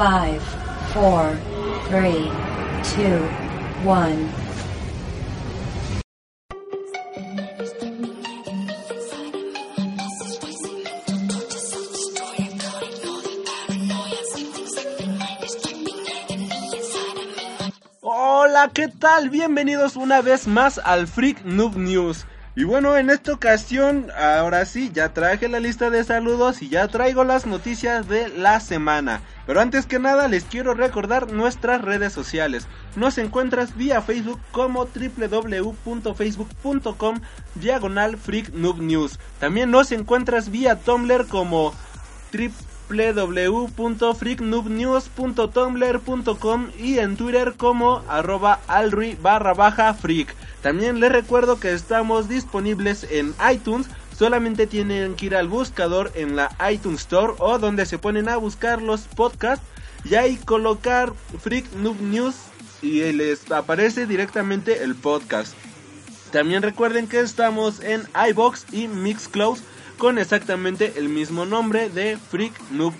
Five, four, three, two, one. Hola, ¿qué tal? Bienvenidos una vez más al Freak Noob News. Y bueno, en esta ocasión, ahora sí, ya traje la lista de saludos y ya traigo las noticias de la semana. Pero antes que nada les quiero recordar nuestras redes sociales. Nos encuentras vía Facebook como www.facebook.com diagonal News. También nos encuentras vía Tumblr como www.freaknoobnews.tumblr.com y en Twitter como arroba alri barra baja freak. También les recuerdo que estamos disponibles en iTunes. Solamente tienen que ir al buscador en la iTunes Store o donde se ponen a buscar los podcasts y ahí colocar Freak News y les aparece directamente el podcast. También recuerden que estamos en iBox y Mixcloud con exactamente el mismo nombre de Freak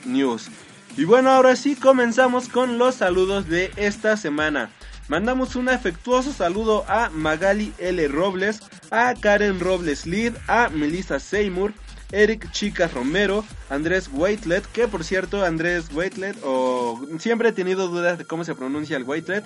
News. Y bueno, ahora sí comenzamos con los saludos de esta semana. Mandamos un afectuoso saludo a Magali L. Robles, a Karen Robles Lid, a Melissa Seymour, Eric Chicas Romero, Andrés Waitlet, que por cierto Andrés Waitlet, o siempre he tenido dudas de cómo se pronuncia el Waitlet,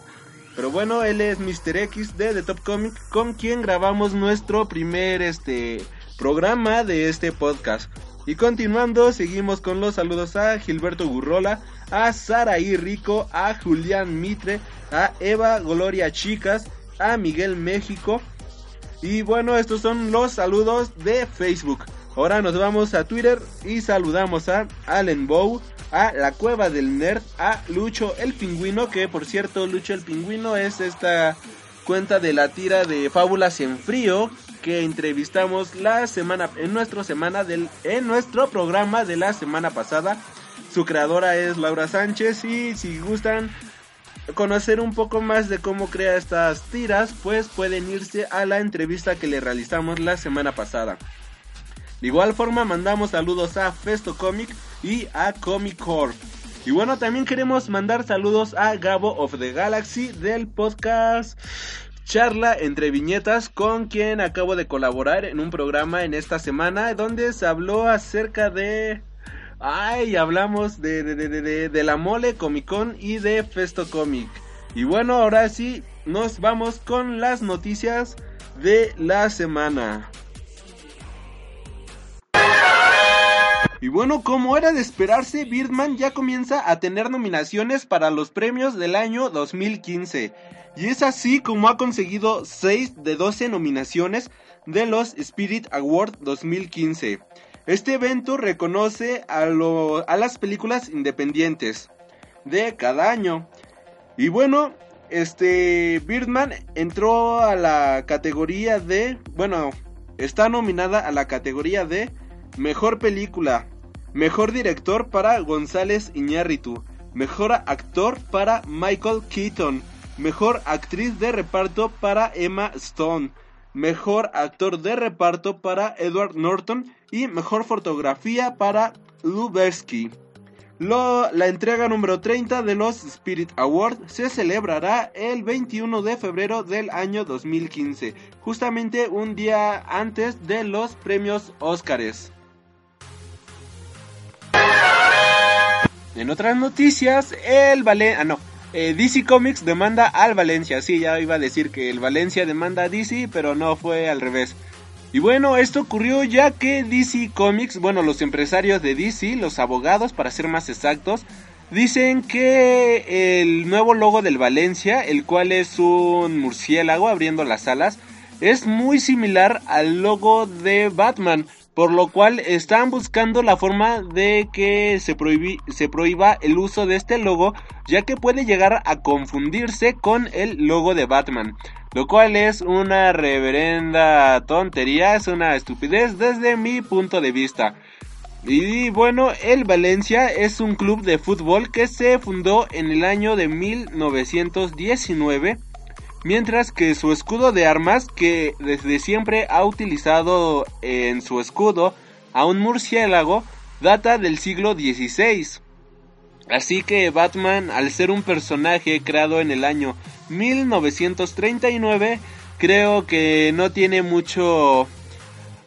pero bueno, él es Mr. X de The Top Comic, con quien grabamos nuestro primer este programa de este podcast. Y continuando, seguimos con los saludos a Gilberto Gurrola, a Saraí Rico, a Julián Mitre, a Eva Gloria Chicas, a Miguel México. Y bueno, estos son los saludos de Facebook. Ahora nos vamos a Twitter y saludamos a Allen Bow, a La Cueva del Nerd, a Lucho el Pingüino, que por cierto Lucho el Pingüino es esta cuenta de la tira de Fábulas en Frío que entrevistamos la semana en nuestro semana del en nuestro programa de la semana pasada. Su creadora es Laura Sánchez y si gustan conocer un poco más de cómo crea estas tiras, pues pueden irse a la entrevista que le realizamos la semana pasada. De igual forma mandamos saludos a Festo Comic y a Comic Core. Y bueno, también queremos mandar saludos a Gabo of the Galaxy del podcast charla entre viñetas con quien acabo de colaborar en un programa en esta semana donde se habló acerca de... Ay, hablamos de, de, de, de, la mole Comic Con y de Festo Comic. Y bueno, ahora sí, nos vamos con las noticias de la semana. Y bueno, como era de esperarse, Birdman ya comienza a tener nominaciones para los premios del año 2015. Y es así como ha conseguido 6 de 12 nominaciones de los Spirit Award 2015. Este evento reconoce a, a las películas independientes de cada año. Y bueno, este Birdman entró a la categoría de, bueno, está nominada a la categoría de Mejor película, Mejor director para González Iñárritu, Mejor actor para Michael Keaton, Mejor actriz de reparto para Emma Stone. Mejor actor de reparto para Edward Norton. Y mejor fotografía para Lubersky. la entrega número 30 de los Spirit Awards se celebrará el 21 de febrero del año 2015, justamente un día antes de los premios Óscares. En otras noticias, el ballet... Ah, no. Eh, DC Comics demanda al Valencia. Sí, ya iba a decir que el Valencia demanda a DC, pero no fue al revés. Y bueno, esto ocurrió ya que DC Comics, bueno, los empresarios de DC, los abogados para ser más exactos, dicen que el nuevo logo del Valencia, el cual es un murciélago abriendo las alas, es muy similar al logo de Batman. Por lo cual están buscando la forma de que se, se prohíba el uso de este logo, ya que puede llegar a confundirse con el logo de Batman, lo cual es una reverenda tontería, es una estupidez desde mi punto de vista. Y bueno, el Valencia es un club de fútbol que se fundó en el año de 1919 mientras que su escudo de armas, que desde siempre ha utilizado en su escudo a un murciélago, data del siglo XVI. Así que Batman, al ser un personaje creado en el año 1939, creo que no tiene mucho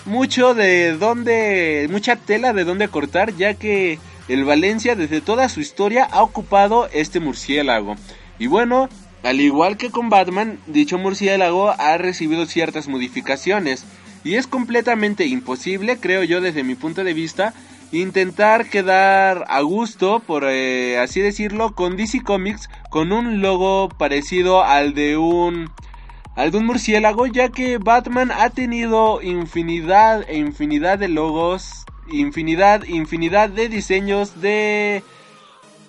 mucho de dónde mucha tela de dónde cortar, ya que el Valencia desde toda su historia ha ocupado este murciélago. Y bueno, al igual que con Batman, dicho murciélago ha recibido ciertas modificaciones y es completamente imposible, creo yo desde mi punto de vista, intentar quedar a gusto, por eh, así decirlo, con DC Comics con un logo parecido al de un al de un murciélago, ya que Batman ha tenido infinidad e infinidad de logos, infinidad, infinidad de diseños de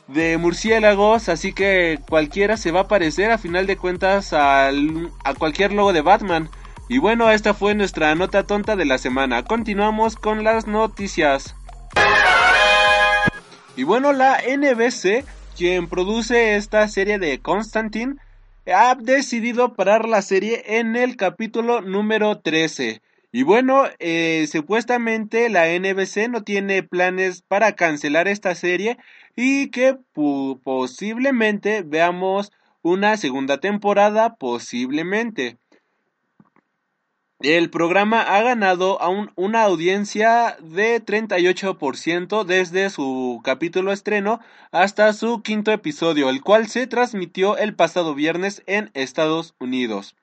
de murciélagos, así que cualquiera se va a parecer a final de cuentas a cualquier logo de Batman. Y bueno, esta fue nuestra nota tonta de la semana. Continuamos con las noticias. Y bueno, la NBC, quien produce esta serie de Constantine, ha decidido parar la serie en el capítulo número 13. Y bueno, eh, supuestamente la NBC no tiene planes para cancelar esta serie y que posiblemente veamos una segunda temporada, posiblemente. El programa ha ganado una audiencia de 38% desde su capítulo estreno hasta su quinto episodio, el cual se transmitió el pasado viernes en Estados Unidos.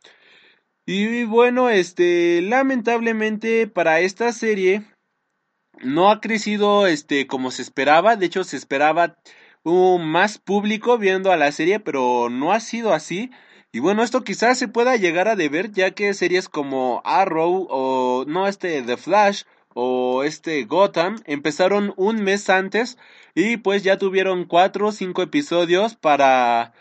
Y bueno, este, lamentablemente para esta serie no ha crecido este como se esperaba, de hecho se esperaba un más público viendo a la serie, pero no ha sido así. Y bueno, esto quizás se pueda llegar a deber ya que series como Arrow o no este The Flash o este Gotham empezaron un mes antes y pues ya tuvieron cuatro o cinco episodios para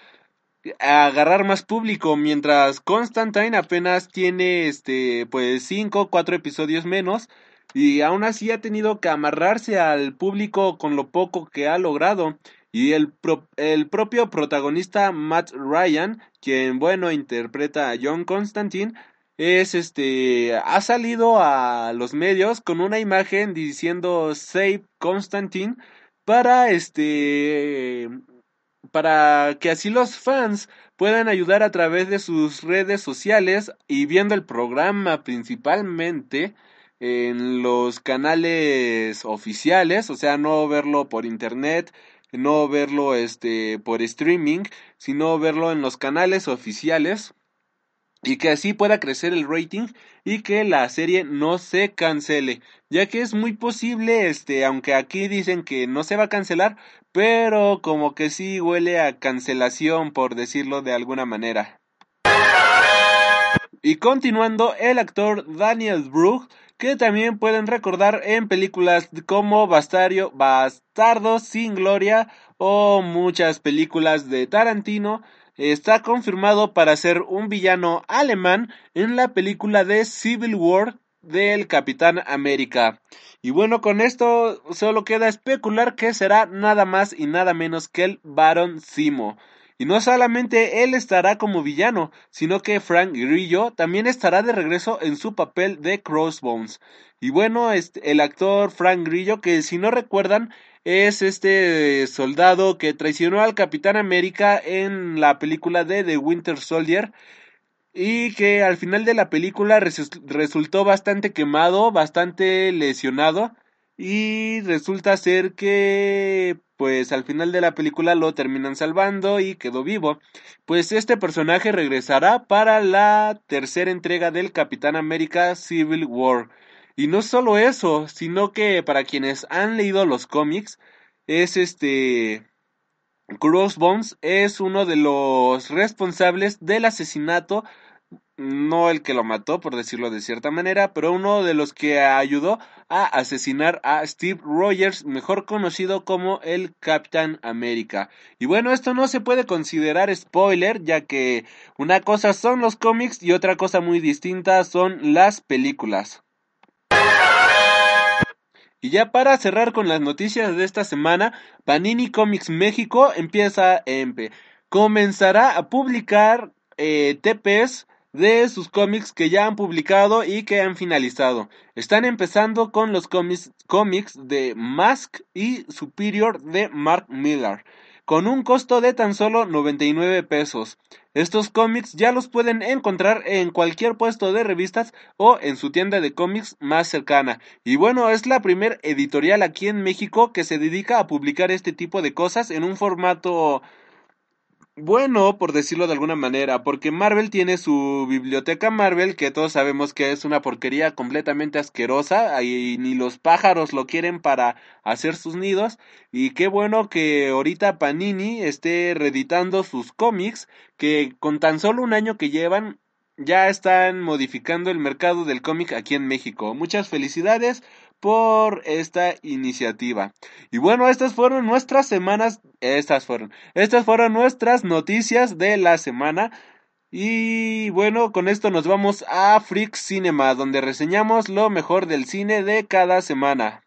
agarrar más público mientras Constantine apenas tiene este pues cinco cuatro episodios menos y aún así ha tenido que amarrarse al público con lo poco que ha logrado. Y el, el propio protagonista Matt Ryan, quien bueno interpreta a John Constantine, es este ha salido a los medios con una imagen diciendo Save Constantine para este para que así los fans puedan ayudar a través de sus redes sociales y viendo el programa principalmente en los canales oficiales, o sea, no verlo por internet, no verlo este por streaming, sino verlo en los canales oficiales y que así pueda crecer el rating y que la serie no se cancele, ya que es muy posible este, aunque aquí dicen que no se va a cancelar, pero como que sí huele a cancelación por decirlo de alguna manera. Y continuando, el actor Daniel Brugh que también pueden recordar en películas como Bastario, Bastardo sin Gloria o muchas películas de Tarantino. Está confirmado para ser un villano alemán en la película de Civil War del Capitán América. Y bueno, con esto solo queda especular que será nada más y nada menos que el Baron Simo. Y no solamente él estará como villano, sino que Frank Grillo también estará de regreso en su papel de Crossbones. Y bueno, este, el actor Frank Grillo, que si no recuerdan, es este soldado que traicionó al Capitán América en la película de The Winter Soldier y que al final de la película resultó bastante quemado, bastante lesionado y resulta ser que pues al final de la película lo terminan salvando y quedó vivo. Pues este personaje regresará para la tercera entrega del Capitán América Civil War. Y no solo eso, sino que para quienes han leído los cómics, es este... Crossbones es uno de los responsables del asesinato no el que lo mató, por decirlo de cierta manera, pero uno de los que ayudó a asesinar a Steve Rogers, mejor conocido como el Capitán América. Y bueno, esto no se puede considerar spoiler, ya que una cosa son los cómics y otra cosa muy distinta son las películas. Y ya para cerrar con las noticias de esta semana, Panini Comics México empieza, comenzará a publicar eh, TPs de sus cómics que ya han publicado y que han finalizado. Están empezando con los cómics, de Mask y Superior de Mark Miller, con un costo de tan solo 99 pesos. Estos cómics ya los pueden encontrar en cualquier puesto de revistas o en su tienda de cómics más cercana. Y bueno, es la primer editorial aquí en México que se dedica a publicar este tipo de cosas en un formato bueno, por decirlo de alguna manera, porque Marvel tiene su biblioteca Marvel, que todos sabemos que es una porquería completamente asquerosa, y ni los pájaros lo quieren para hacer sus nidos, y qué bueno que ahorita Panini esté reeditando sus cómics, que con tan solo un año que llevan, ya están modificando el mercado del cómic aquí en México. Muchas felicidades, por esta iniciativa. Y bueno, estas fueron nuestras semanas, estas fueron, estas fueron nuestras noticias de la semana. Y bueno, con esto nos vamos a Freak Cinema, donde reseñamos lo mejor del cine de cada semana.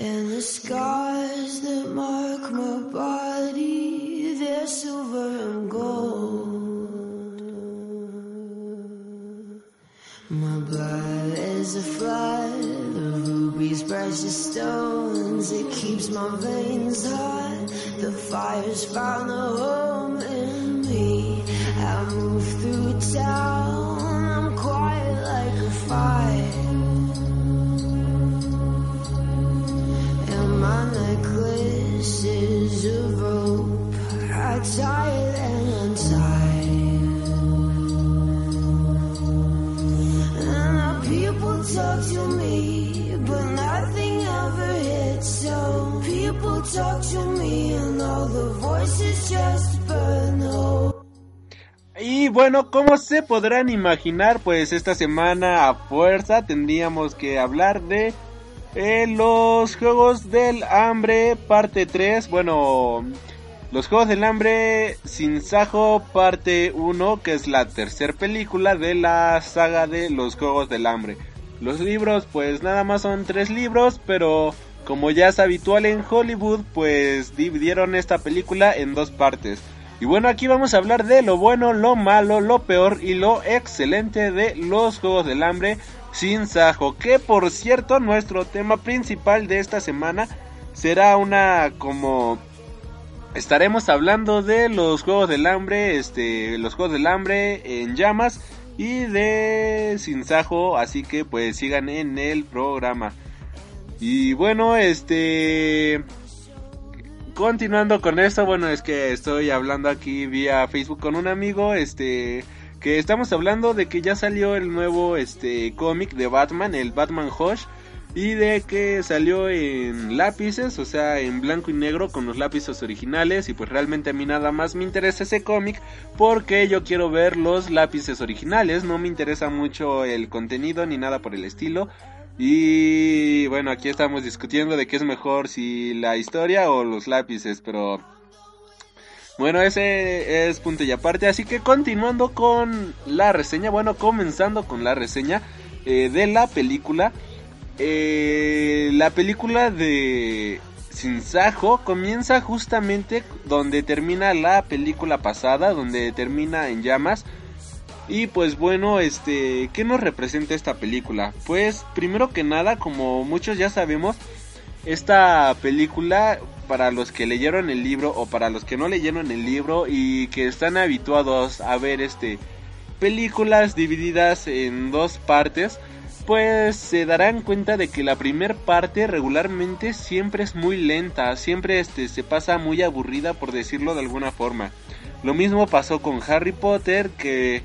And the scars that mark my body, they're silver and gold. My blood is a flood of rubies, precious stones. It keeps my veins hot. The fire's found a home in me. I move through town, I'm quiet like a fire. Necklaces of rope. I tie and untie. And people talk to me, but nothing ever hits. So people talk to me, and all the voices just burn out. Y bueno, como se podrán imaginar, pues esta semana a fuerza tendríamos que hablar de los Juegos del Hambre, parte 3. Bueno, los Juegos del Hambre sin Sajo, parte 1, que es la tercera película de la saga de los Juegos del Hambre. Los libros, pues nada más son tres libros, pero como ya es habitual en Hollywood, pues dividieron esta película en dos partes. Y bueno, aquí vamos a hablar de lo bueno, lo malo, lo peor y lo excelente de los Juegos del Hambre sin Sajo. Que por cierto, nuestro tema principal de esta semana será una como estaremos hablando de los juegos del hambre, este, los juegos del hambre en llamas y de Sin Sajo, así que pues sigan en el programa. Y bueno, este continuando con esto, bueno, es que estoy hablando aquí vía Facebook con un amigo, este que estamos hablando de que ya salió el nuevo este cómic de Batman, el Batman Hush y de que salió en lápices, o sea, en blanco y negro con los lápices originales y pues realmente a mí nada más me interesa ese cómic porque yo quiero ver los lápices originales, no me interesa mucho el contenido ni nada por el estilo. Y bueno, aquí estamos discutiendo de qué es mejor si la historia o los lápices, pero bueno, ese es punto y aparte. Así que continuando con la reseña. Bueno, comenzando con la reseña eh, de la película. Eh, la película de Sinsajo comienza justamente donde termina la película pasada, donde termina en llamas. Y pues bueno, este, ¿qué nos representa esta película? Pues primero que nada, como muchos ya sabemos, esta película para los que leyeron el libro o para los que no leyeron el libro y que están habituados a ver este películas divididas en dos partes, pues se darán cuenta de que la primera parte regularmente siempre es muy lenta, siempre este se pasa muy aburrida por decirlo de alguna forma. Lo mismo pasó con Harry Potter que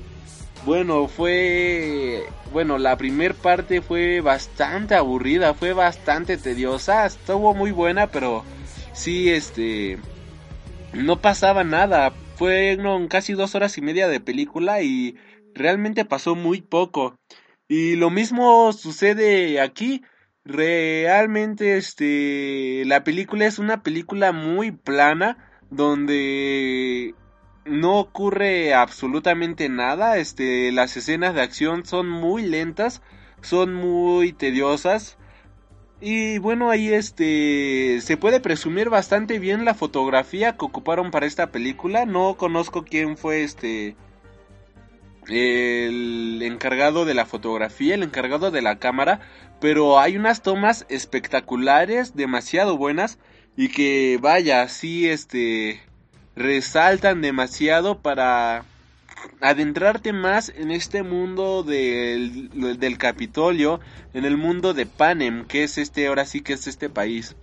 Bueno, fue... Bueno, la primer parte fue bastante aburrida, fue bastante tediosa, estuvo muy buena, pero sí, este... No pasaba nada, fueron casi dos horas y media de película y realmente pasó muy poco. Y lo mismo sucede aquí. Realmente, este, la película es una película muy plana, donde no ocurre absolutamente nada. Este, las escenas de acción son muy lentas, son muy tediosas. Y bueno, ahí este se puede presumir bastante bien la fotografía que ocuparon para esta película. No conozco quién fue este el encargado de la fotografía, el encargado de la cámara, pero hay unas tomas espectaculares, demasiado buenas y que vaya, sí este resaltan demasiado para adentrarte más en este mundo del, del Capitolio, en el mundo de Panem, que es este, ahora sí que es este país.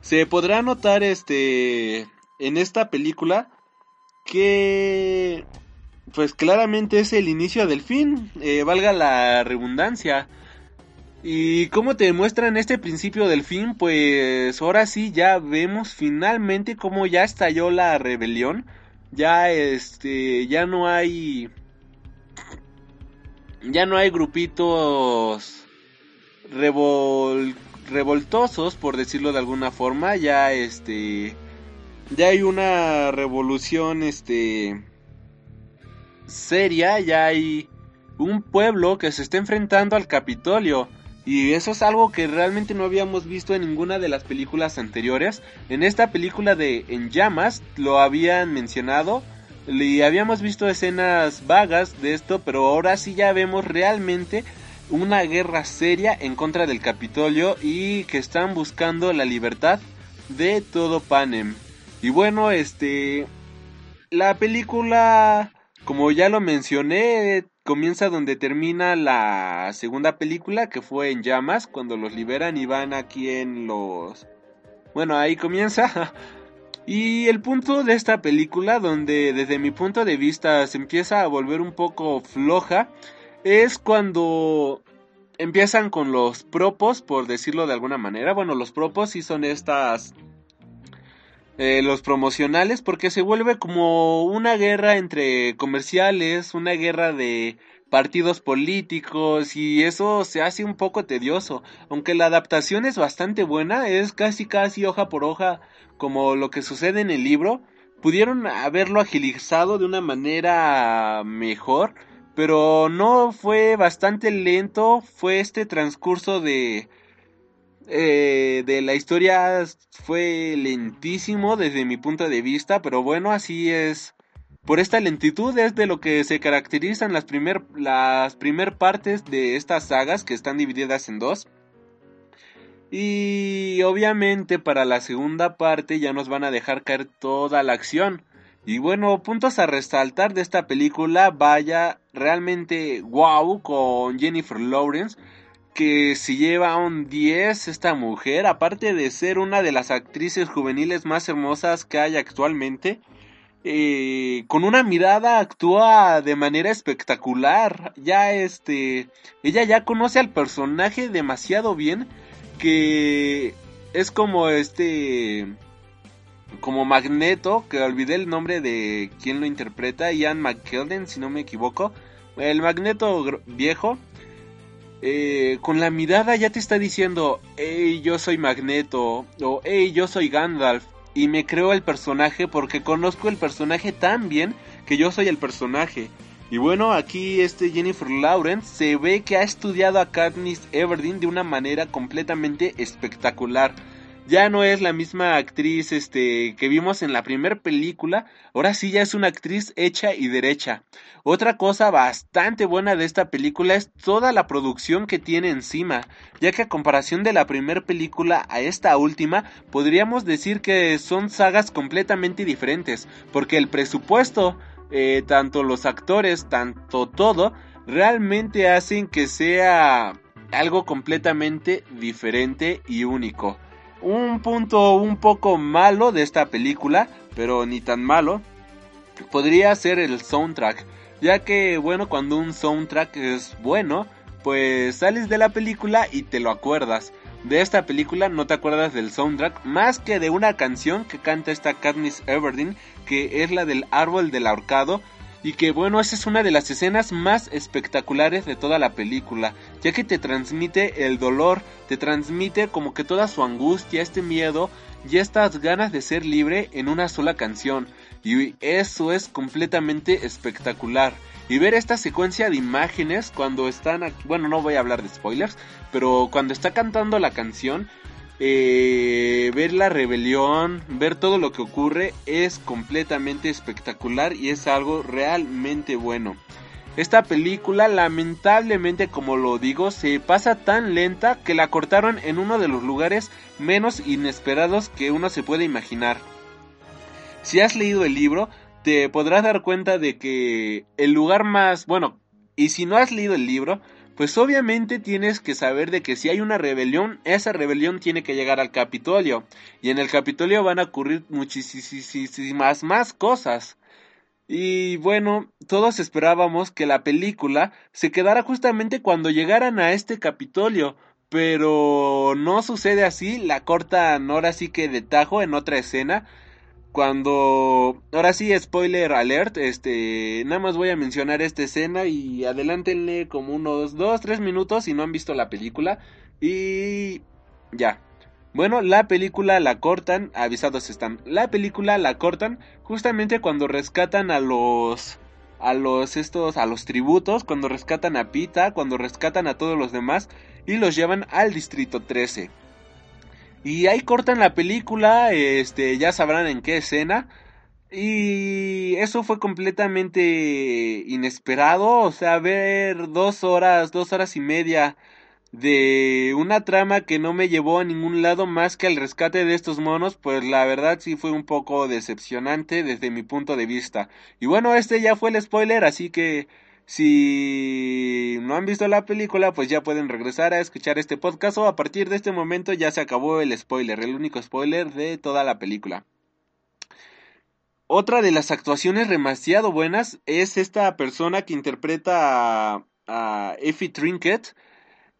Se podrá notar este en esta película que pues claramente es el inicio del fin, eh, valga la redundancia. Y como te muestran este principio del fin, pues ahora sí ya vemos finalmente cómo ya estalló la rebelión. Ya este, ya no hay ya no hay grupitos revoltosos, por decirlo de alguna forma, ya este ya hay una revolución este seria, ya hay un pueblo que se está enfrentando al Capitolio. Y eso es algo que realmente no habíamos visto en ninguna de las películas anteriores. En esta película de En llamas lo habían mencionado. Y habíamos visto escenas vagas de esto, pero ahora sí ya vemos realmente una guerra seria en contra del Capitolio y que están buscando la libertad de todo Panem. Y bueno, este la película como ya lo mencioné, comienza donde termina la segunda película, que fue en llamas, cuando los liberan y van aquí en los... Bueno, ahí comienza. Y el punto de esta película, donde desde mi punto de vista se empieza a volver un poco floja, es cuando empiezan con los propos, por decirlo de alguna manera. Bueno, los propos sí son estas eh, los promocionales porque se vuelve como una guerra entre comerciales, una guerra de partidos políticos y eso se hace un poco tedioso, aunque la adaptación es bastante buena, es casi casi hoja por hoja como lo que sucede en el libro, pudieron haberlo agilizado de una manera mejor, pero no fue bastante lento, fue este transcurso de eh, de la historia fue lentísimo desde mi punto de vista, pero bueno, así es. Por esta lentitud es de lo que se caracterizan las primer, las partes de estas sagas que están divididas en dos. Y obviamente para la segunda parte ya nos van a dejar caer toda la acción. Y bueno, puntos a resaltar de esta película, vaya, realmente wow con Jennifer Lawrence que si lleva un 10 esta mujer, aparte de ser una de las actrices juveniles más hermosas que hay actualmente, eh, con una mirada actúa de manera espectacular. Ya este, ella ya conoce al personaje demasiado bien que es como este, como Magneto, que olvidé el nombre de quien lo interpreta, Ian McKellen, si no me equivoco. El Magneto viejo eh, con la mirada ya te está diciendo, hey, yo soy Magneto, o hey, yo soy Gandalf, y me creo el personaje porque conozco el personaje tan bien que yo soy el personaje. Y bueno, aquí este Jennifer Lawrence se ve que ha estudiado a Katniss Everdeen de una manera completamente espectacular ya no es la misma actriz este que vimos en la primera película, ahora sí ya es una actriz hecha y derecha. Otra cosa bastante buena de esta película es toda la producción que tiene encima, ya que a comparación de la primera película a esta última, podríamos decir que son sagas completamente diferentes, porque el presupuesto, eh, tanto los actores, tanto todo, realmente hacen que sea algo completamente diferente y único. Un punto un poco malo de esta película, pero ni tan malo, podría ser el soundtrack, ya que bueno, cuando un soundtrack es bueno, pues sales de la película y te lo acuerdas. De esta película no te acuerdas del soundtrack más que de una canción que canta esta Katniss Everdeen, que es la del árbol del ahorcado, y que bueno, esa es una de las escenas más espectaculares de toda la película, ya que te transmite el dolor, te transmite como que toda su angustia, este miedo y estas ganas de ser libre en una sola canción. Y eso es completamente espectacular. Y ver esta secuencia de imágenes cuando están aquí, bueno, no voy a hablar de spoilers, pero cuando está cantando la canción, eh, ver la rebelión, ver todo lo que ocurre es completamente espectacular y es algo realmente bueno. Esta película lamentablemente como lo digo se pasa tan lenta que la cortaron en uno de los lugares menos inesperados que uno se puede imaginar. Si has leído el libro te podrás dar cuenta de que el lugar más bueno y si no has leído el libro pues obviamente tienes que saber de que si hay una rebelión, esa rebelión tiene que llegar al Capitolio. Y en el Capitolio van a ocurrir muchísimas más cosas. Y bueno, todos esperábamos que la película se quedara justamente cuando llegaran a este Capitolio. Pero no sucede así, la cortan ahora sí que de tajo en otra escena cuando ahora sí spoiler alert este nada más voy a mencionar esta escena y adelántenle como unos 2 3 minutos si no han visto la película. Y ya. Bueno la película la cortan avisados están la película la cortan justamente cuando rescatan a los a los estos a los tributos cuando rescatan a Pita cuando rescatan a todos los demás y los llevan al distrito 13 y ahí cortan la película, este, ya sabrán en qué escena. Y eso fue completamente inesperado, o sea, ver dos horas, dos horas y media de una trama que no me llevó a ningún lado más que al rescate de estos monos, pues la verdad sí fue un poco decepcionante desde mi punto de vista. Y bueno, este ya fue el spoiler, así que si no han visto la película, pues ya pueden regresar a escuchar este podcast o a partir de este momento ya se acabó el spoiler, el único spoiler de toda la película. Otra de las actuaciones demasiado buenas es esta persona que interpreta a, Effie Trinket.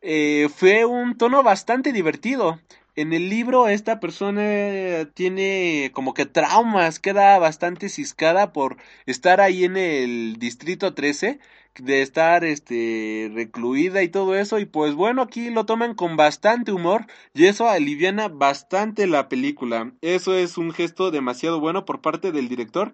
Eh, fue un tono bastante divertido. En el libro esta persona tiene como que traumas, queda bastante ciscada por estar ahí en el distrito 13, de estar este recluida y todo eso y pues bueno, aquí lo toman con bastante humor y eso aliviana bastante la película. Eso es un gesto demasiado bueno por parte del director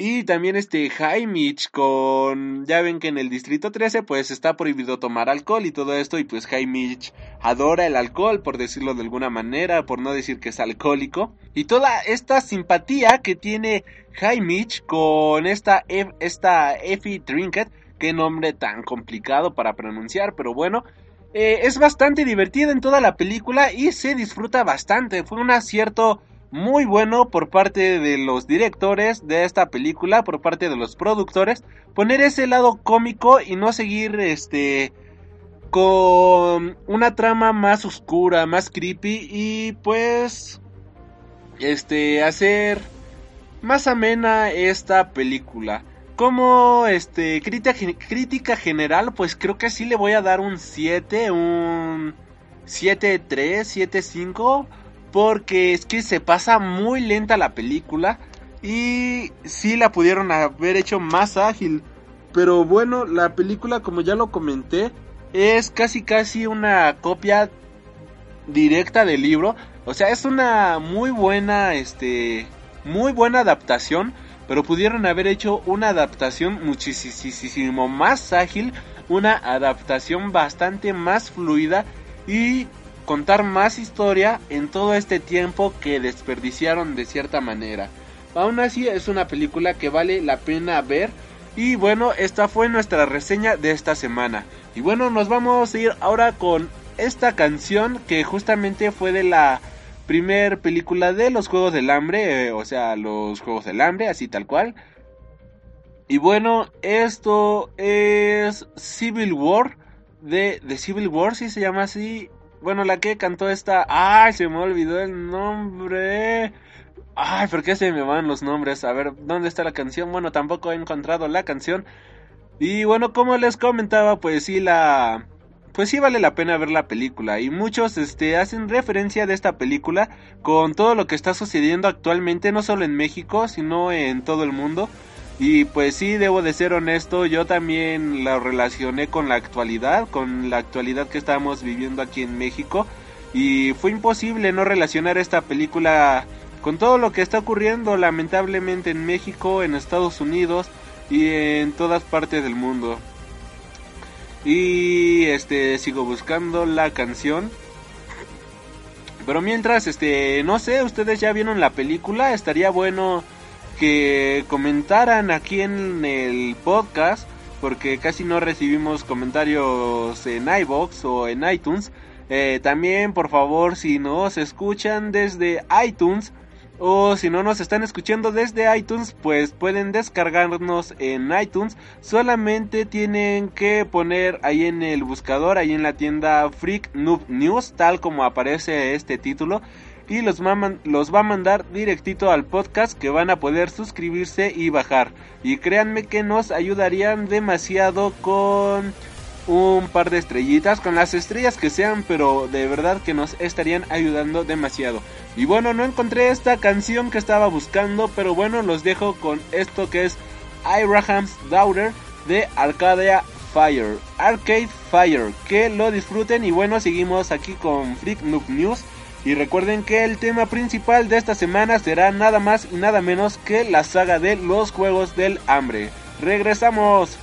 y también este Jaimich con... Ya ven que en el Distrito 13 pues está prohibido tomar alcohol y todo esto y pues Jaimich adora el alcohol por decirlo de alguna manera, por no decir que es alcohólico. Y toda esta simpatía que tiene Jaimich con esta, esta Effie Trinket, qué nombre tan complicado para pronunciar, pero bueno, eh, es bastante divertida en toda la película y se disfruta bastante. Fue un acierto muy bueno por parte de los directores de esta película, por parte de los productores, poner ese lado cómico y no seguir este con una trama más oscura, más creepy y pues este hacer más amena esta película. Como este crítica, crítica general, pues creo que sí le voy a dar un 7, un 7-3, 7-5 porque es que se pasa muy lenta la película y sí la pudieron haber hecho más ágil. Pero bueno, la película como ya lo comenté es casi casi una copia directa del libro. O sea, es una muy buena, este, muy buena adaptación. Pero pudieron haber hecho una adaptación muchísimo más ágil, una adaptación bastante más fluida y contar más historia en todo este tiempo que desperdiciaron de cierta manera. Aún así es una película que vale la pena ver y bueno, esta fue nuestra reseña de esta semana. Y bueno, nos vamos a ir ahora con esta canción que justamente fue de la primer película de los Juegos del Hambre, eh, o sea, los Juegos del Hambre, así tal cual. Y bueno, esto es Civil War, de, de Civil War, si se llama así, bueno, la que cantó esta. ¡Ay! Se me olvidó el nombre. Ay, ¿por qué se me van los nombres? A ver, ¿dónde está la canción? Bueno, tampoco he encontrado la canción. Y bueno, como les comentaba, pues sí la pues sí vale la pena ver la película y muchos este hacen referencia de esta película con todo lo que está sucediendo actualmente no solo en México, sino en todo el mundo. Y pues sí, debo de ser honesto, yo también la relacioné con la actualidad, con la actualidad que estamos viviendo aquí en México. Y fue imposible no relacionar esta película con todo lo que está ocurriendo lamentablemente en México, en Estados Unidos y en todas partes del mundo. Y este sigo buscando la canción. Pero mientras, este, no sé, ustedes ya vieron la película, estaría bueno que comentaran aquí en el podcast, porque casi no recibimos comentarios en iBox o en iTunes. Eh, también, por favor, si nos escuchan desde iTunes o si no nos están escuchando desde iTunes, pues pueden descargarnos en iTunes. Solamente tienen que poner ahí en el buscador, ahí en la tienda Freak Noob News, tal como aparece este título y los, los va a mandar directito al podcast que van a poder suscribirse y bajar. Y créanme que nos ayudarían demasiado con un par de estrellitas, con las estrellas que sean, pero de verdad que nos estarían ayudando demasiado. Y bueno, no encontré esta canción que estaba buscando, pero bueno, los dejo con esto que es Abraham's Daughter de Arcadia Fire. Arcade Fire, que lo disfruten y bueno, seguimos aquí con Freak Noob News. Y recuerden que el tema principal de esta semana será nada más y nada menos que la saga de los Juegos del Hambre. ¡Regresamos!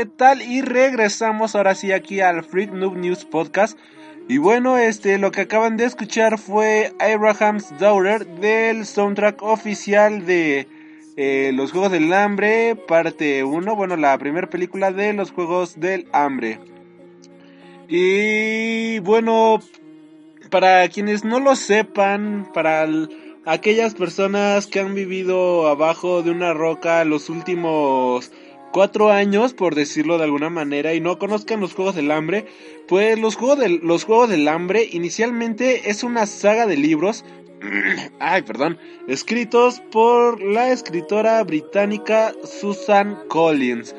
¿Qué tal? Y regresamos ahora sí aquí al Freak Noob News Podcast. Y bueno, este, lo que acaban de escuchar fue Abraham's Daughter del soundtrack oficial de eh, Los Juegos del Hambre, parte 1, bueno, la primera película de Los Juegos del Hambre. Y bueno, para quienes no lo sepan, para aquellas personas que han vivido abajo de una roca los últimos cuatro años, por decirlo de alguna manera, y no conozcan los Juegos del Hambre, pues los Juegos del, los Juegos del Hambre inicialmente es una saga de libros, ay, perdón, escritos por la escritora británica Susan Collins.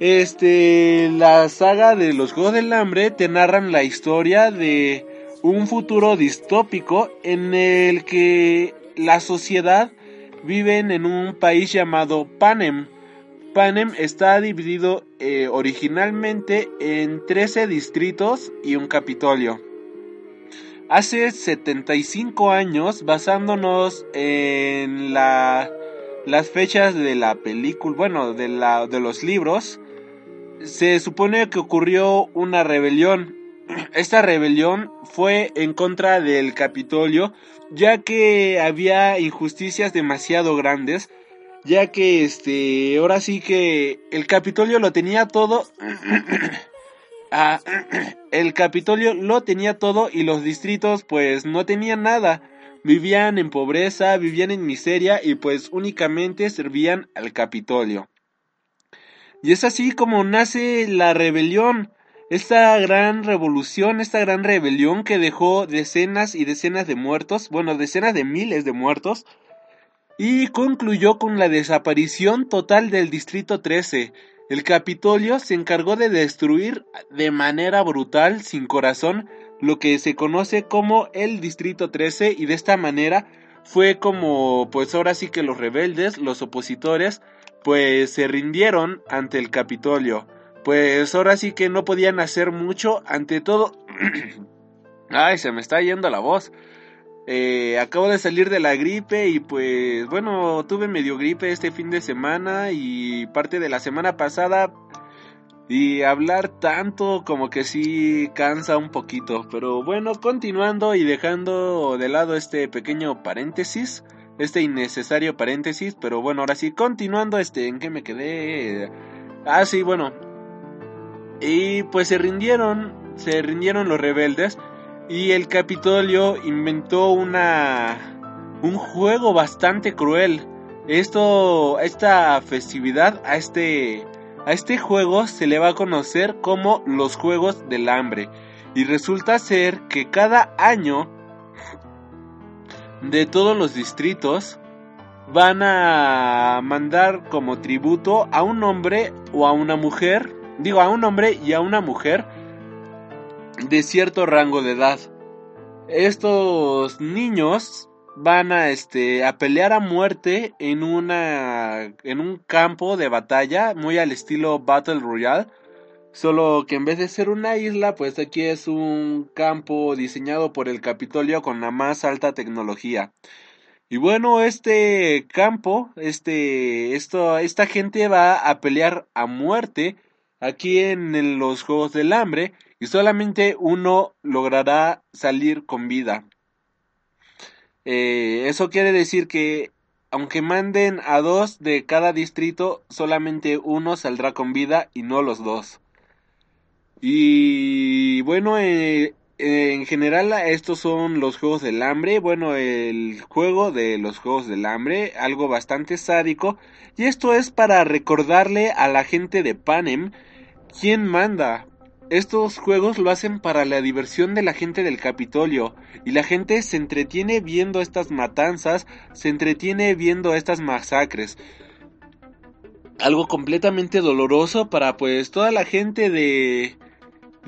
Este, la saga de los Juegos del Hambre te narran la historia de un futuro distópico en el que la sociedad vive en un país llamado Panem, Panem está dividido eh, originalmente en 13 distritos y un capitolio. Hace 75 años, basándonos en la, las fechas de la película, bueno, de, la, de los libros, se supone que ocurrió una rebelión. Esta rebelión fue en contra del Capitolio, ya que había injusticias demasiado grandes ya que este, ahora sí que el Capitolio lo tenía todo. ah, el Capitolio lo tenía todo y los distritos pues no tenían nada. Vivían en pobreza, vivían en miseria y pues únicamente servían al Capitolio. Y es así como nace la rebelión, esta gran revolución, esta gran rebelión que dejó decenas y decenas de muertos, bueno, decenas de miles de muertos, y concluyó con la desaparición total del Distrito 13. El Capitolio se encargó de destruir de manera brutal, sin corazón, lo que se conoce como el Distrito 13 y de esta manera fue como pues ahora sí que los rebeldes, los opositores, pues se rindieron ante el Capitolio. Pues ahora sí que no podían hacer mucho ante todo. Ay, se me está yendo la voz. Eh, acabo de salir de la gripe y pues bueno, tuve medio gripe este fin de semana y parte de la semana pasada y hablar tanto como que sí cansa un poquito. Pero bueno, continuando y dejando de lado este pequeño paréntesis, este innecesario paréntesis, pero bueno, ahora sí, continuando, este, ¿en qué me quedé? Ah, sí, bueno. Y pues se rindieron, se rindieron los rebeldes y el Capitolio inventó una un juego bastante cruel. Esto esta festividad a este a este juego se le va a conocer como los Juegos del Hambre y resulta ser que cada año de todos los distritos van a mandar como tributo a un hombre o a una mujer, digo a un hombre y a una mujer de cierto rango de edad. Estos niños van a este a pelear a muerte en una en un campo de batalla muy al estilo Battle Royale, solo que en vez de ser una isla, pues aquí es un campo diseñado por el Capitolio con la más alta tecnología. Y bueno, este campo, este esto esta gente va a pelear a muerte aquí en los Juegos del Hambre y solamente uno logrará salir con vida. Eh, eso quiere decir que aunque manden a dos de cada distrito, solamente uno saldrá con vida y no los dos. Y bueno, eh, en general estos son los Juegos del Hambre. Bueno, el juego de los Juegos del Hambre, algo bastante sádico. Y esto es para recordarle a la gente de Panem quién manda. Estos juegos lo hacen para la diversión de la gente del Capitolio y la gente se entretiene viendo estas matanzas, se entretiene viendo estas masacres. Algo completamente doloroso para pues toda la gente de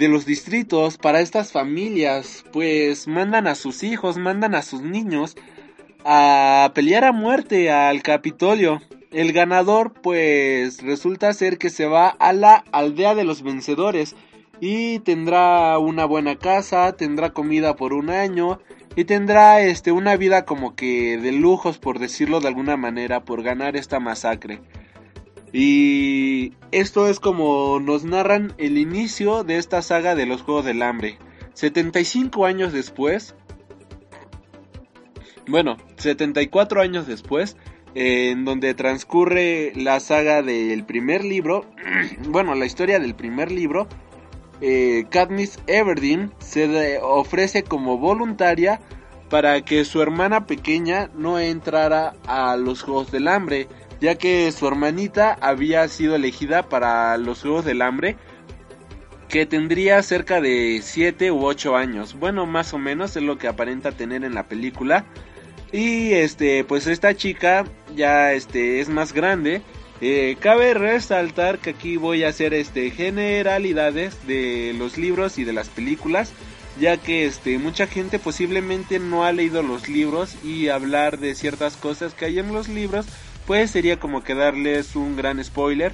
de los distritos, para estas familias, pues mandan a sus hijos, mandan a sus niños a pelear a muerte al Capitolio. El ganador pues resulta ser que se va a la aldea de los vencedores y tendrá una buena casa, tendrá comida por un año y tendrá este una vida como que de lujos por decirlo de alguna manera por ganar esta masacre. Y esto es como nos narran el inicio de esta saga de los Juegos del Hambre. 75 años después, bueno, 74 años después, en donde transcurre la saga del primer libro, bueno, la historia del primer libro, eh, Katniss Everdeen se ofrece como voluntaria para que su hermana pequeña no entrara a los Juegos del Hambre, ya que su hermanita había sido elegida para los Juegos del Hambre, que tendría cerca de 7 u 8 años. Bueno, más o menos es lo que aparenta tener en la película. Y este, pues esta chica ya este es más grande. Eh, cabe resaltar que aquí voy a hacer este generalidades de los libros y de las películas, ya que este mucha gente posiblemente no ha leído los libros y hablar de ciertas cosas que hay en los libros, pues sería como que darles un gran spoiler.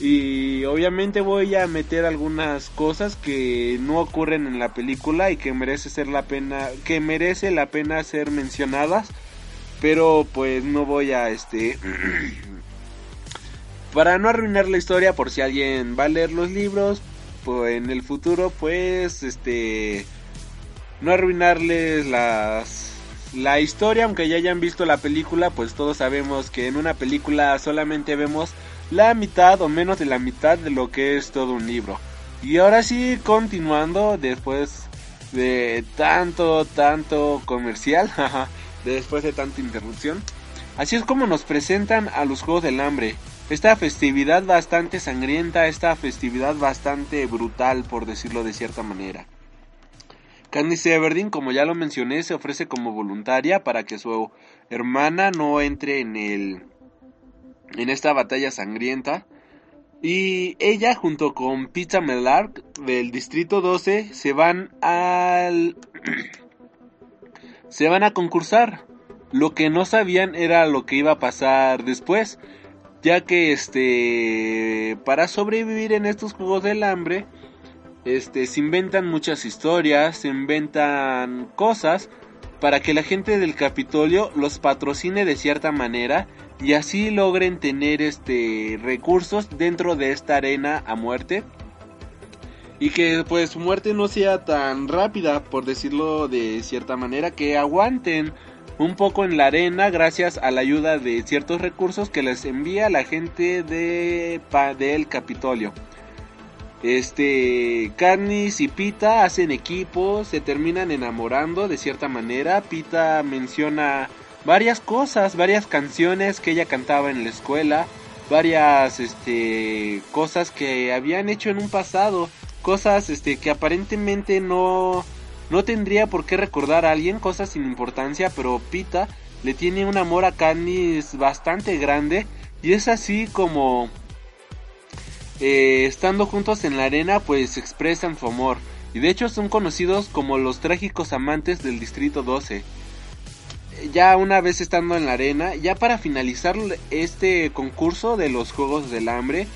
Y obviamente voy a meter algunas cosas que no ocurren en la película y que merece ser la pena, que merece la pena ser mencionadas. Pero pues no voy a este para no arruinar la historia por si alguien va a leer los libros pues en el futuro pues este no arruinarles las la historia aunque ya hayan visto la película pues todos sabemos que en una película solamente vemos la mitad o menos de la mitad de lo que es todo un libro. Y ahora sí, continuando después de tanto, tanto comercial, después de tanta interrupción. Así es como nos presentan a los Juegos del Hambre. Esta festividad bastante sangrienta, esta festividad bastante brutal, por decirlo de cierta manera. Candice Everdeen, como ya lo mencioné, se ofrece como voluntaria para que su hermana no entre en el en esta batalla sangrienta. Y ella junto con Pizza Melark del distrito 12 se van se van a concursar. Lo que no sabían era lo que iba a pasar después, ya que este para sobrevivir en estos juegos del hambre este se inventan muchas historias, se inventan cosas para que la gente del Capitolio los patrocine de cierta manera y así logren tener este recursos dentro de esta arena a muerte. Y que pues su muerte no sea tan rápida por decirlo de cierta manera que aguanten un poco en la arena gracias a la ayuda de ciertos recursos que les envía la gente de del Capitolio. Este, Carnis y Pita hacen equipo, se terminan enamorando de cierta manera. Pita menciona varias cosas, varias canciones que ella cantaba en la escuela, varias este cosas que habían hecho en un pasado, cosas este que aparentemente no no tendría por qué recordar a alguien, cosas sin importancia, pero Pita le tiene un amor a Candice bastante grande y es así como eh, estando juntos en la arena pues expresan su amor y de hecho son conocidos como los trágicos amantes del distrito 12 ya una vez estando en la arena, ya para finalizar este concurso de los Juegos del Hambre,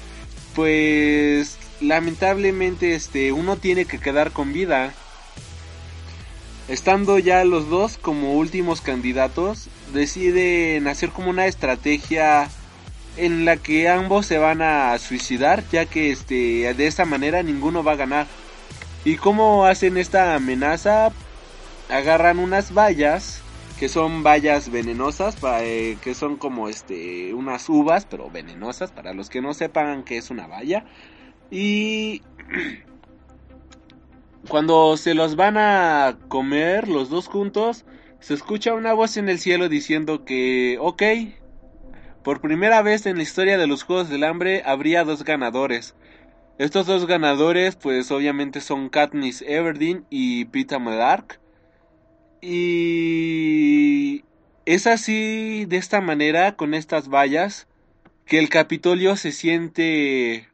pues lamentablemente este uno tiene que quedar con vida. Estando ya los dos como últimos candidatos, deciden hacer como una estrategia en la que ambos se van a suicidar, ya que este de esta manera ninguno va a ganar. ¿Y cómo hacen esta amenaza? Agarran unas vallas que son bayas venenosas, eh, que son como este unas uvas, pero venenosas, para los que no sepan que es una valla. Y cuando se los van a comer los dos juntos, se escucha una voz en el cielo diciendo que, ok, por primera vez en la historia de los Juegos del Hambre habría dos ganadores. Estos dos ganadores, pues obviamente son Katniss Everdeen y Peter Medark. Y es así, de esta manera, con estas vallas, que el Capitolio se siente...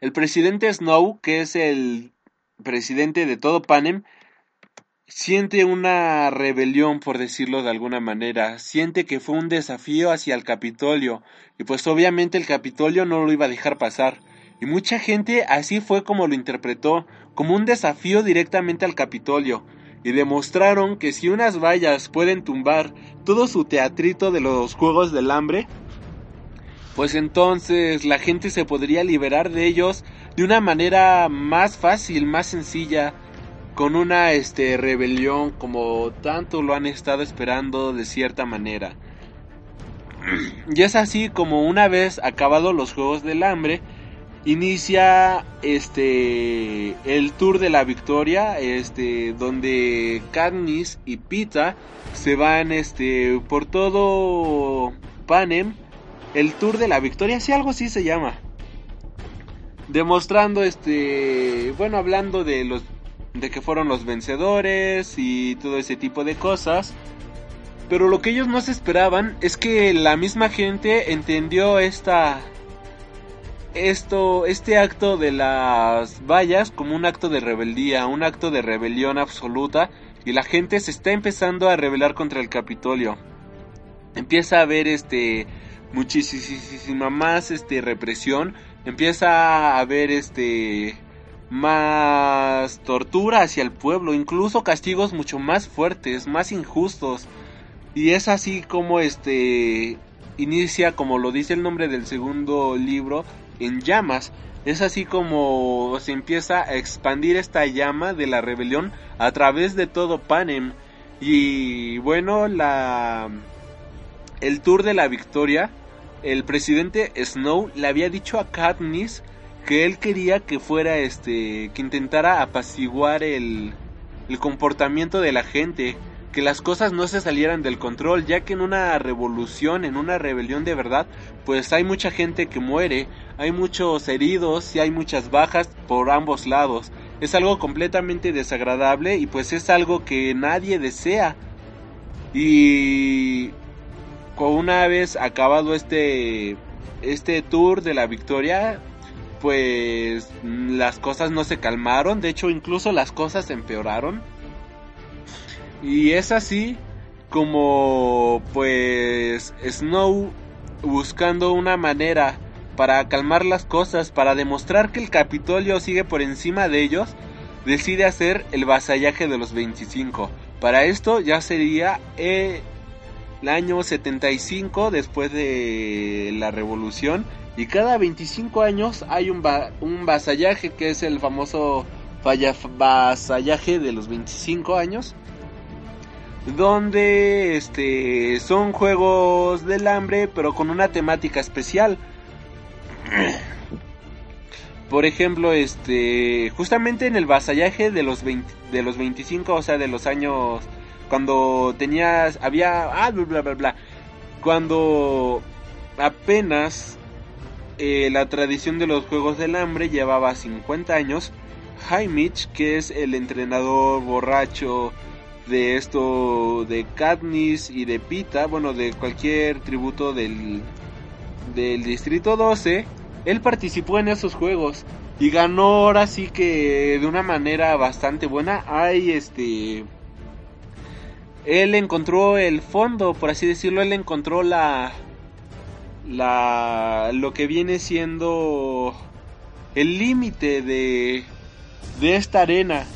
El presidente Snow, que es el presidente de todo Panem, siente una rebelión, por decirlo de alguna manera. Siente que fue un desafío hacia el Capitolio. Y pues obviamente el Capitolio no lo iba a dejar pasar. Y mucha gente así fue como lo interpretó, como un desafío directamente al Capitolio. y demostraron que si unas vallas pueden tumbar todo su teatrito de los Juegos del Hambre, pues entonces la gente se podría liberar de ellos de una manera más fácil, más sencilla, con una este rebelión como tanto lo han estado esperando de cierta manera. Y es así como una vez acabados los Juegos del Hambre, inicia este el Tour de la Victoria, este donde Katniss y Pita se van este por todo Panem, el Tour de la Victoria, si algo así se llama. Demostrando este, bueno, hablando de los de que fueron los vencedores y todo ese tipo de cosas. Pero lo que ellos no se esperaban es que la misma gente entendió esta esto este acto de las vallas como un acto de rebeldía, un acto de rebelión absoluta y la gente se está empezando a rebelar contra el Capitolio. Empieza a haber este muchísima más este represión, empieza a haber este más tortura hacia el pueblo, incluso castigos mucho más fuertes, más injustos. Y es así como este inicia, como lo dice el nombre del segundo libro, en llamas. Es así como se empieza a expandir esta llama de la rebelión a través de todo Panem. Y bueno, la el tour de la victoria, el presidente Snow le había dicho a Katniss que él quería que fuera este que intentara apaciguar el el comportamiento de la gente que las cosas no se salieran del control, ya que en una revolución, en una rebelión de verdad, pues hay mucha gente que muere, hay muchos heridos y hay muchas bajas por ambos lados. Es algo completamente desagradable y pues es algo que nadie desea. Y una vez acabado este este tour de la victoria, pues las cosas no se calmaron, de hecho incluso las cosas empeoraron. Y es así como pues Snow buscando una manera para calmar las cosas, para demostrar que el Capitolio sigue por encima de ellos, decide hacer el vasallaje de los 25. Para esto ya sería el año 75 después de la revolución y cada 25 años hay un, un vasallaje que es el famoso vasallaje de los 25 años donde este son juegos del hambre pero con una temática especial. Por ejemplo, este justamente en el vasallaje de los de los 25, o sea, de los años cuando tenías había ah, bla bla bla, cuando apenas eh, la tradición de los juegos del hambre llevaba 50 años, Jaimich, que es el entrenador borracho de esto de Katniss y de Pita, bueno, de cualquier tributo del, del Distrito 12, él participó en esos juegos y ganó ahora sí que de una manera bastante buena. Hay este él encontró el fondo, por así decirlo, él encontró la la lo que viene siendo el límite de de esta arena.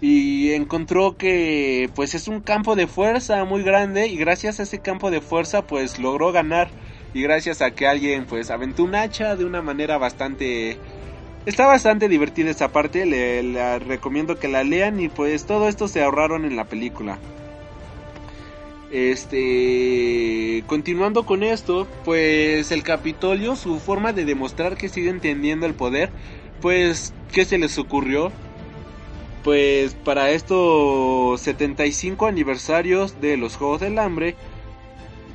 Y encontró que pues es un campo de fuerza muy grande y gracias a ese campo de fuerza pues logró ganar. Y gracias a que alguien pues aventó un hacha de una manera bastante está bastante divertida esa parte le, recomiendo que la lean y pues todo esto se ahorraron en la película este continuando con esto pues el Capitolio su forma de demostrar que sigue entendiendo el poder pues qué se les ocurrió pues para estos 75 aniversarios de los Juegos del Hambre,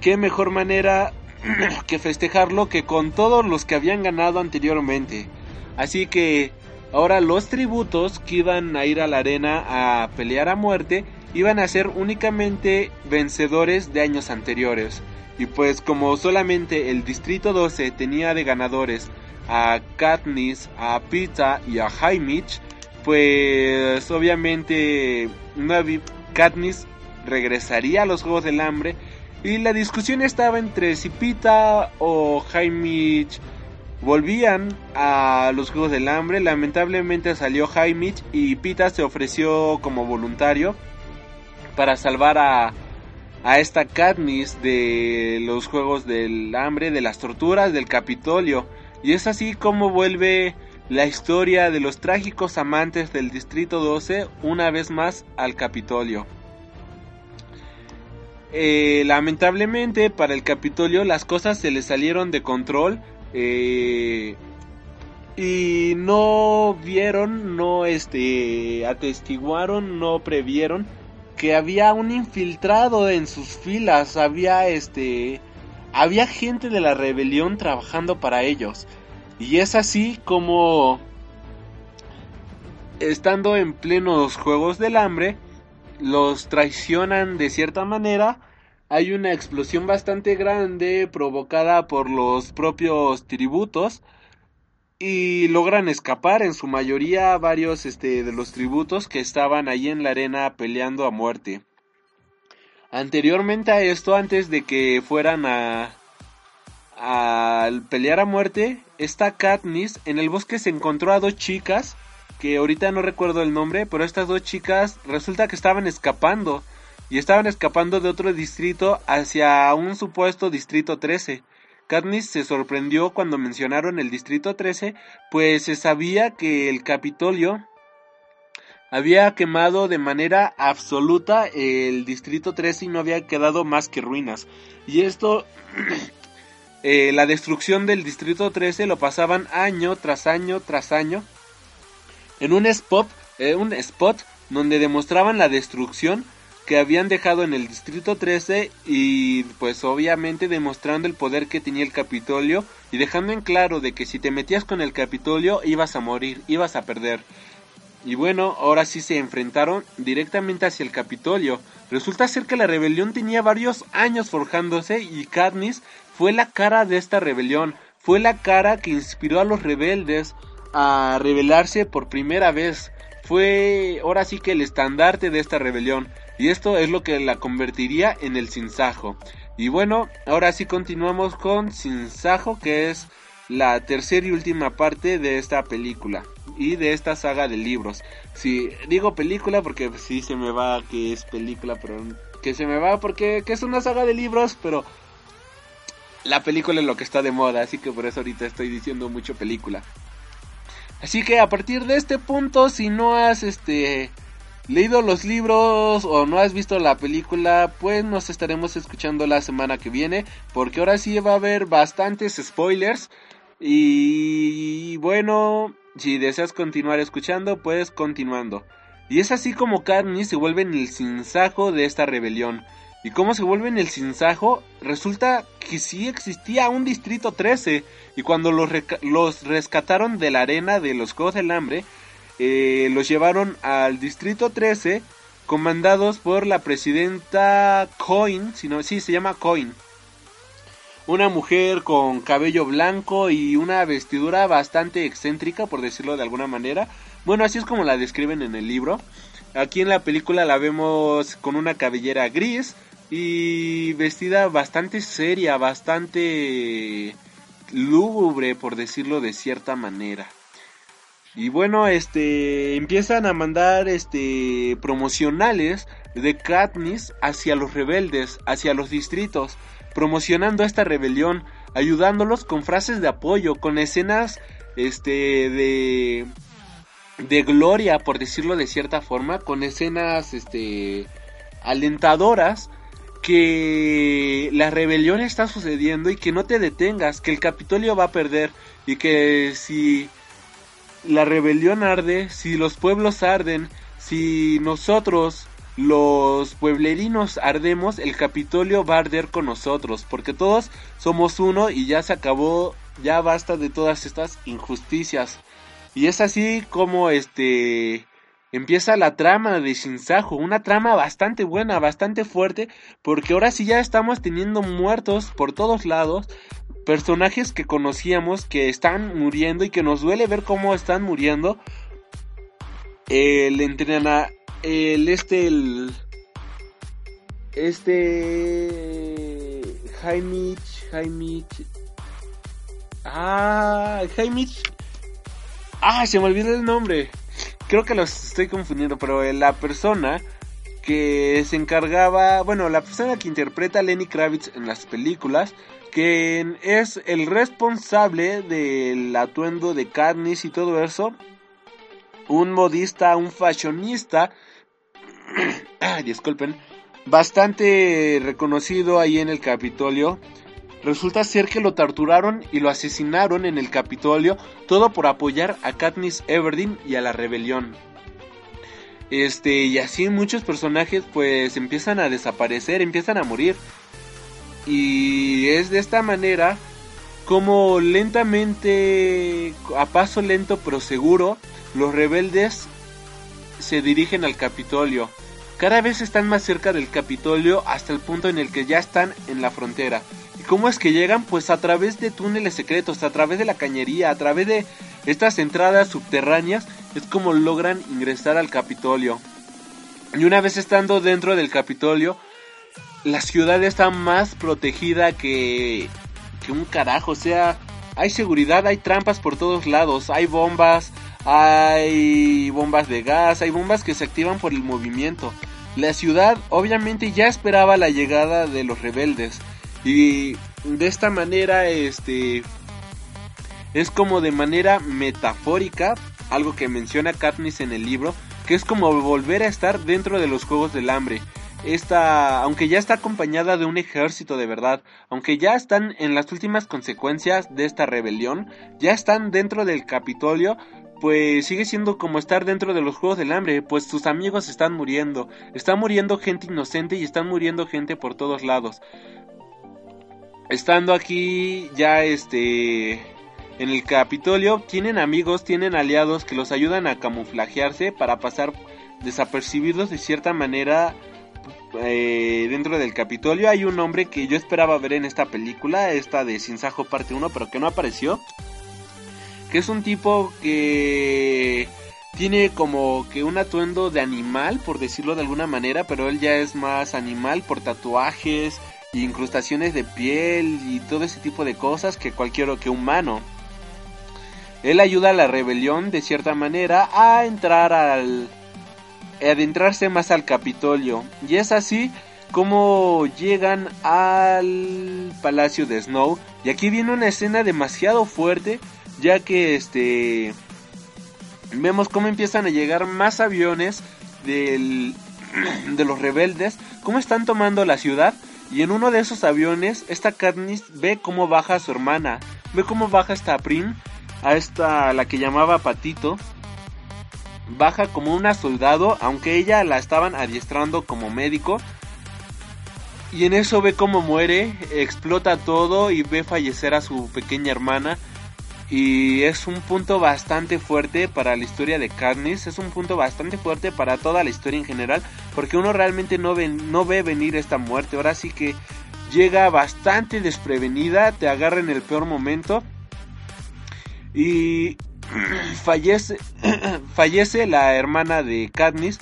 qué mejor manera que festejarlo que con todos los que habían ganado anteriormente. Así que ahora los tributos que iban a ir a la arena a pelear a muerte iban a ser únicamente vencedores de años anteriores. Y pues como solamente el Distrito 12 tenía de ganadores a Katniss, a Pita y a Haimich, pues obviamente Katniss regresaría a los Juegos del Hambre y la discusión estaba entre si Pita o Haymitch volvían a los Juegos del Hambre. Lamentablemente salió Haymitch y Pita se ofreció como voluntario. Para salvar a, a esta Katniss de los Juegos del Hambre, de las torturas, del Capitolio. Y es así como vuelve la historia de los trágicos amantes del Distrito 12 una vez más al Capitolio. Eh, lamentablemente para el Capitolio las cosas se le salieron de control eh, y no vieron, no este, atestiguaron, no previeron que había un infiltrado en sus filas, había este, había gente de la rebelión trabajando para ellos. Y es así como, estando en plenos Juegos del Hambre, los traicionan de cierta manera. Hay una explosión bastante grande provocada por los propios tributos y logran escapar en su mayoría varios este, de los tributos que estaban ahí en la arena peleando a muerte. Anteriormente a esto, antes de que fueran a, al pelear a muerte, esta Katniss en el bosque se encontró a dos chicas, que ahorita no recuerdo el nombre, pero estas dos chicas resulta que estaban escapando, y estaban escapando de otro distrito hacia un supuesto distrito 13. Katniss se sorprendió cuando mencionaron el distrito 13, pues se sabía que el Capitolio había quemado de manera absoluta el distrito 13 y no había quedado más que ruinas. Y esto Eh, la destrucción del Distrito 13 lo pasaban año tras año tras año en un spot, eh, un spot donde demostraban la destrucción que habían dejado en el Distrito 13 y pues obviamente demostrando el poder que tenía el Capitolio y dejando en claro de que si te metías con el Capitolio ibas a morir, ibas a perder. Y bueno, ahora sí se enfrentaron directamente hacia el Capitolio. Resulta ser que la rebelión tenía varios años forjándose y Katniss fue la cara de esta rebelión, fue la cara que inspiró a los rebeldes a rebelarse por primera vez. Fue ahora sí que el estandarte de esta rebelión. Y esto es lo que la convertiría en el Sinsajo. Y bueno, ahora sí continuamos con Sinsajo, que es la tercera y última parte de esta película y de esta saga de libros. Si digo película porque sí se me va que es película, pero que se me va porque que es una saga de libros, pero la película es lo que está de moda, así que por eso ahorita estoy diciendo mucho película. Así que a partir de este punto, si no has este leído los libros o no has visto la película, pues nos estaremos escuchando la semana que viene, porque ahora sí va a haber bastantes spoilers. Y bueno, si deseas continuar escuchando, pues continuando. Y es así como Katniss se vuelve en el sinsajo de esta rebelión. ¿Y cómo se vuelve en el Sinsajo? Resulta que sí existía un Distrito 13 y cuando los, los rescataron de la arena de los Juegos del Hambre, eh, los llevaron al Distrito 13 comandados por la presidenta Coin, si no, sí, se llama Coin. Una mujer con cabello blanco y una vestidura bastante excéntrica, por decirlo de alguna manera. Bueno, así es como la describen en el libro. Aquí en la película la vemos con una cabellera gris, y vestida bastante seria, bastante lúgubre, por decirlo de cierta manera. Y bueno, este empiezan a mandar este promocionales de Katniss hacia los rebeldes, hacia los distritos, promocionando esta rebelión, ayudándolos con frases de apoyo, con escenas este de de gloria, por decirlo de cierta forma, con escenas este alentadoras que la rebelión está sucediendo y que no te detengas, que el Capitolio va a perder y que si la rebelión arde, si los pueblos arden, si nosotros los pueblerinos ardemos, el Capitolio va a arder con nosotros, porque todos somos uno y ya se acabó, ya basta de todas estas injusticias. Y es así como este empieza la trama de Shinsajo, una trama bastante buena, bastante fuerte, porque ahora sí ya estamos teniendo muertos por todos lados, personajes que conocíamos que están muriendo y que nos duele ver cómo están muriendo. El entrena, el este, el este Jaimich, Jaimich, ah, Jaimich, ah, se me olvidó el nombre creo que los estoy confundiendo, pero la persona que se encargaba, bueno, la persona que interpreta a Lenny Kravitz en las películas, que es el responsable del atuendo de Katniss y todo eso, un modista, un fashionista, disculpen, bastante reconocido ahí en el Capitolio. Resulta ser que lo torturaron y lo asesinaron en el Capitolio, todo por apoyar a Katniss Everdeen y a la rebelión. Este, y así muchos personajes pues empiezan a desaparecer, empiezan a morir. Y es de esta manera como lentamente, a paso lento pero seguro, los rebeldes se dirigen al Capitolio. Cada vez están más cerca del Capitolio hasta el punto en el que ya están en la frontera. ¿Y cómo es que llegan? Pues a través de túneles secretos, a través de la cañería, a través de estas entradas subterráneas, es como logran ingresar al Capitolio. Y una vez estando dentro del Capitolio, la ciudad está más protegida que, que un carajo. O sea, hay seguridad, hay trampas por todos lados, hay bombas, hay bombas de gas, hay bombas que se activan por el movimiento. La ciudad obviamente ya esperaba la llegada de los rebeldes y de esta manera este es como de manera metafórica algo que menciona Katniss en el libro, que es como volver a estar dentro de los Juegos del Hambre. Esta, aunque ya está acompañada de un ejército de verdad, aunque ya están en las últimas consecuencias de esta rebelión, ya están dentro del Capitolio, pues sigue siendo como estar dentro de los Juegos del Hambre, pues sus amigos están muriendo, está muriendo gente inocente y están muriendo gente por todos lados. Estando aquí ya este en el Capitolio tienen amigos, tienen aliados que los ayudan a camuflajearse para pasar desapercibidos de cierta manera eh, dentro del Capitolio. Hay un hombre que yo esperaba ver en esta película, esta de Sin Sajo parte 1, pero que no apareció. Que es un tipo que tiene como que un atuendo de animal, por decirlo de alguna manera, pero él ya es más animal por tatuajes, incrustaciones de piel y todo ese tipo de cosas que cualquier que humano. Él ayuda a la rebelión de cierta manera a entrar al adentrarse más al Capitolio. Y es así como llegan al palacio de Snow. Y aquí viene una escena demasiado fuerte ya que este vemos cómo empiezan a llegar más aviones del, de los rebeldes, cómo están tomando la ciudad y en uno de esos aviones esta Katniss ve cómo baja a su hermana, ve cómo baja esta Prim, a esta la que llamaba Patito, baja como una soldado, aunque ella la estaban adiestrando como médico. Y en eso ve cómo muere, explota todo y ve fallecer a su pequeña hermana. Y es un punto bastante fuerte para la historia de Katniss, es un punto bastante fuerte para toda la historia en general, porque uno realmente no ve, no ve venir esta muerte. Ahora sí que llega bastante desprevenida, te agarra en el peor momento. Y fallece, fallece la hermana de Katniss.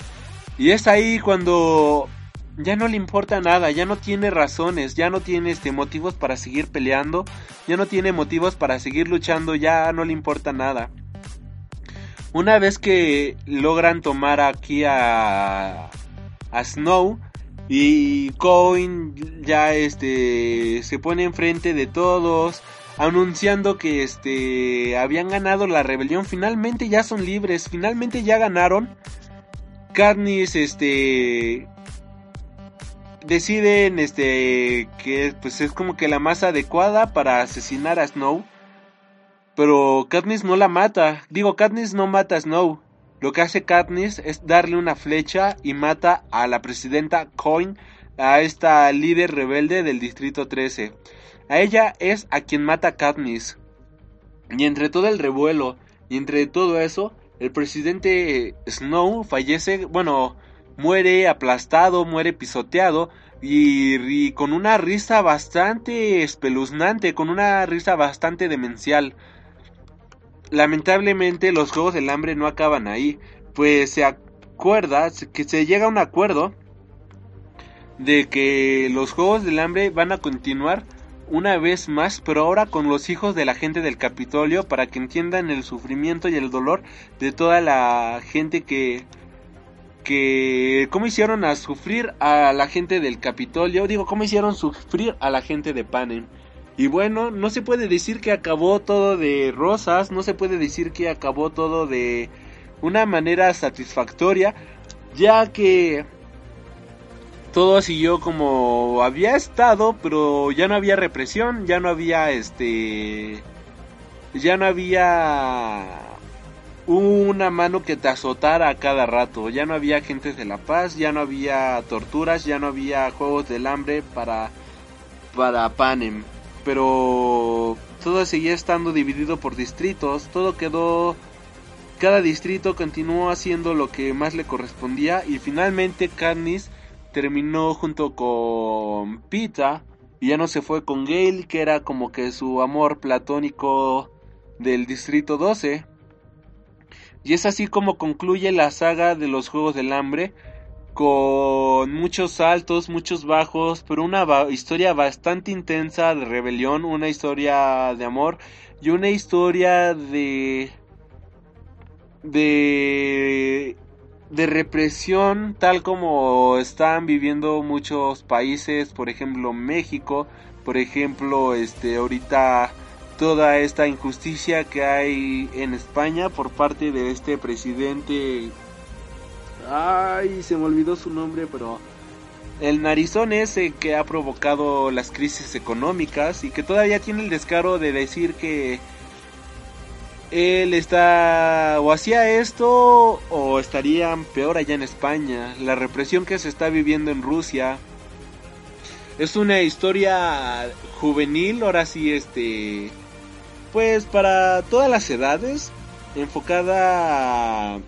Y es ahí cuando ya no le importa nada, ya no tiene razones, ya no tiene este, motivos para seguir peleando, ya no tiene motivos para seguir luchando, ya no le importa nada. Una vez que logran tomar aquí a, a Snow y Coin ya este se pone enfrente de todos, anunciando que este habían ganado la rebelión, finalmente ya son libres, finalmente ya ganaron. Katniss este deciden este que pues es como que la más adecuada para asesinar a Snow. Pero Katniss no la mata. Digo, Katniss no mata a Snow. Lo que hace Katniss es darle una flecha y mata a la presidenta Coin, a esta líder rebelde del distrito 13. A ella es a quien mata Katniss. Y entre todo el revuelo y entre todo eso, el presidente Snow fallece, bueno, muere aplastado, muere pisoteado y, con una risa bastante espeluznante, con una risa bastante demencial. Lamentablemente los Juegos del Hambre no acaban ahí, pues se acuerda que se llega a un acuerdo de que los Juegos del Hambre van a continuar una vez más, pero ahora con los hijos de la gente del Capitolio para que entiendan el sufrimiento y el dolor de toda la gente que que cómo hicieron a sufrir a la gente del Capitolio, digo, cómo hicieron sufrir a la gente de Panem. Y bueno, no se puede decir que acabó todo de rosas, no se puede decir que acabó todo de una manera satisfactoria, ya que todo siguió como había estado, pero ya no había represión, ya no había este ya no había una mano que te azotara a cada rato, ya no había agentes de la paz, ya no había torturas, ya no había juegos del hambre para para Panem, pero todo seguía estando dividido por distritos, todo quedó cada distrito continuó haciendo lo que más le correspondía y finalmente Katniss terminó junto con Pita y ya no se fue con Gale, que era como que su amor platónico del Distrito 12. Y es así como concluye la saga de los Juegos del Hambre, con muchos altos, muchos bajos, pero una historia bastante intensa de rebelión, una historia de amor y una historia de de de represión tal como están viviendo muchos países, por ejemplo México, por ejemplo, este ahorita toda esta injusticia que hay en España por parte de este presidente ay, se me olvidó su nombre, pero el narizón ese que ha provocado las crisis económicas y que todavía tiene el descaro de decir que él está o hacía esto o estarían peor allá en España. La represión que se está viviendo en Rusia es una historia juvenil, ahora sí, este, pues para todas las edades, enfocada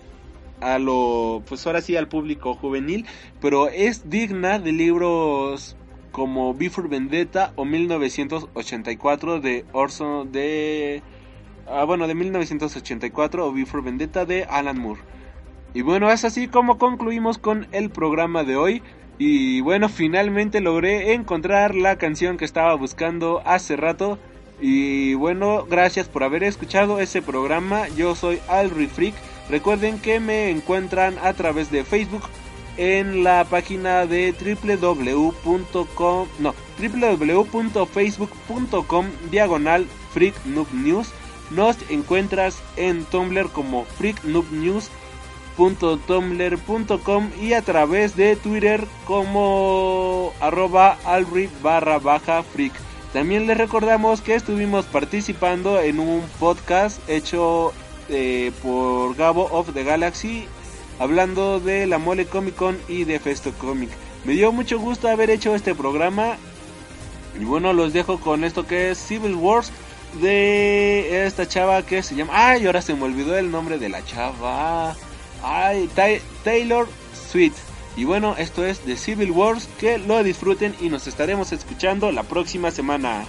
a, lo, pues ahora sí al público juvenil, pero es digna de libros como Before Vendetta o 1984 de Orson de Ah, bueno, de 1984 o Before Vendetta de Alan Moore. Y bueno, es así como concluimos con el programa de hoy. Y bueno, finalmente logré encontrar la canción que estaba buscando hace rato. Y bueno, gracias por haber escuchado ese programa. Yo soy Alri Freak. Recuerden que me encuentran a través de Facebook en la página de www.com no www.facebook.com diagonal freak nos encuentras en Tumblr como freaknoobnews.tumblr.com y a través de Twitter como arroba alri barra baja freak. También les recordamos que estuvimos participando en un podcast hecho eh, por Gabo of the Galaxy hablando de la Mole Comic Con y de Festo Comic. Me dio mucho gusto haber hecho este programa y bueno, los dejo con esto que es Civil Wars de esta chava que se llama. Ay, ahora se me olvidó el nombre de la chava. Ay, Taylor Sweet. Y bueno, esto es The Civil Wars. Que lo disfruten y nos estaremos escuchando la próxima semana.